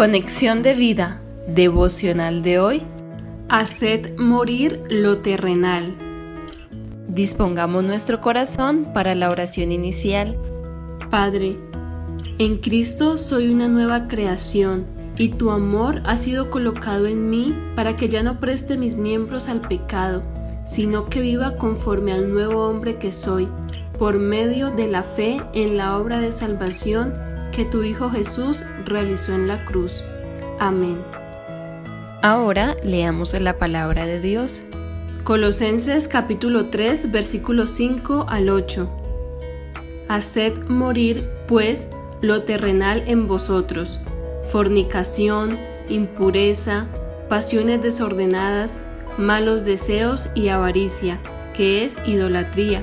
Conexión de vida devocional de hoy. Haced morir lo terrenal. Dispongamos nuestro corazón para la oración inicial. Padre, en Cristo soy una nueva creación y tu amor ha sido colocado en mí para que ya no preste mis miembros al pecado, sino que viva conforme al nuevo hombre que soy, por medio de la fe en la obra de salvación que tu Hijo Jesús realizó en la cruz. Amén. Ahora leamos la palabra de Dios. Colosenses capítulo 3 versículos 5 al 8. Haced morir, pues, lo terrenal en vosotros, fornicación, impureza, pasiones desordenadas, malos deseos y avaricia, que es idolatría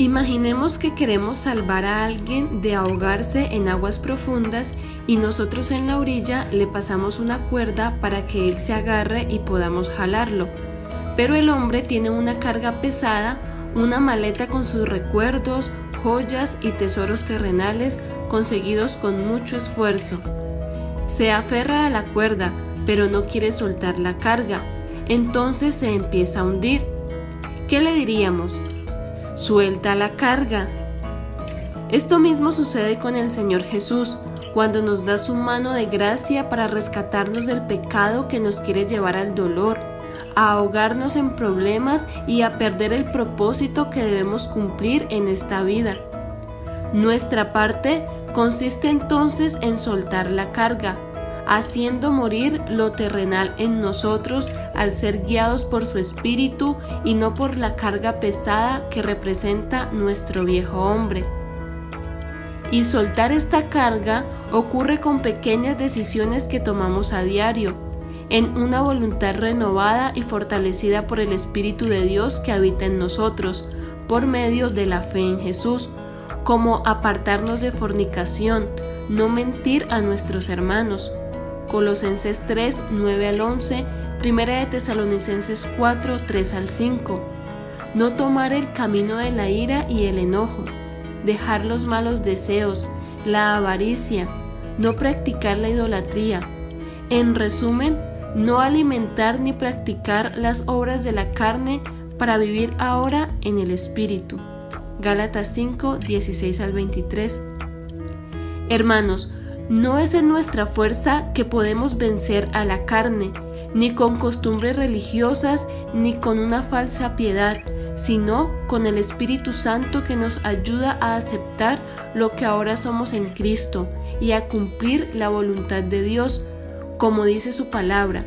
Imaginemos que queremos salvar a alguien de ahogarse en aguas profundas y nosotros en la orilla le pasamos una cuerda para que él se agarre y podamos jalarlo. Pero el hombre tiene una carga pesada, una maleta con sus recuerdos, joyas y tesoros terrenales conseguidos con mucho esfuerzo. Se aferra a la cuerda, pero no quiere soltar la carga. Entonces se empieza a hundir. ¿Qué le diríamos? Suelta la carga. Esto mismo sucede con el Señor Jesús, cuando nos da su mano de gracia para rescatarnos del pecado que nos quiere llevar al dolor, a ahogarnos en problemas y a perder el propósito que debemos cumplir en esta vida. Nuestra parte consiste entonces en soltar la carga, haciendo morir lo terrenal en nosotros al ser guiados por su espíritu y no por la carga pesada que representa nuestro viejo hombre. Y soltar esta carga ocurre con pequeñas decisiones que tomamos a diario, en una voluntad renovada y fortalecida por el Espíritu de Dios que habita en nosotros, por medio de la fe en Jesús, como apartarnos de fornicación, no mentir a nuestros hermanos, Colosenses 3, 9 al 11, Primera de Tesalonicenses 4, 3 al 5. No tomar el camino de la ira y el enojo, dejar los malos deseos, la avaricia, no practicar la idolatría. En resumen, no alimentar ni practicar las obras de la carne para vivir ahora en el Espíritu. Gálatas 5, 16 al 23. Hermanos, no es en nuestra fuerza que podemos vencer a la carne, ni con costumbres religiosas, ni con una falsa piedad, sino con el Espíritu Santo que nos ayuda a aceptar lo que ahora somos en Cristo y a cumplir la voluntad de Dios, como dice su palabra.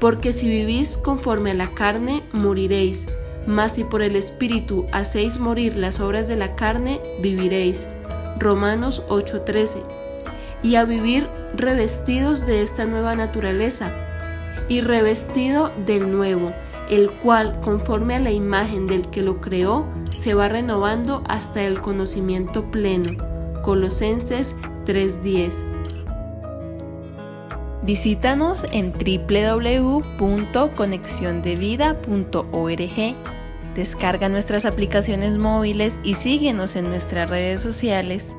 Porque si vivís conforme a la carne, moriréis, mas si por el Espíritu hacéis morir las obras de la carne, viviréis. Romanos 8:13 y a vivir revestidos de esta nueva naturaleza y revestido del nuevo, el cual, conforme a la imagen del que lo creó, se va renovando hasta el conocimiento pleno. Colosenses 3:10 Visítanos en www.conexiondevida.org. Descarga nuestras aplicaciones móviles y síguenos en nuestras redes sociales.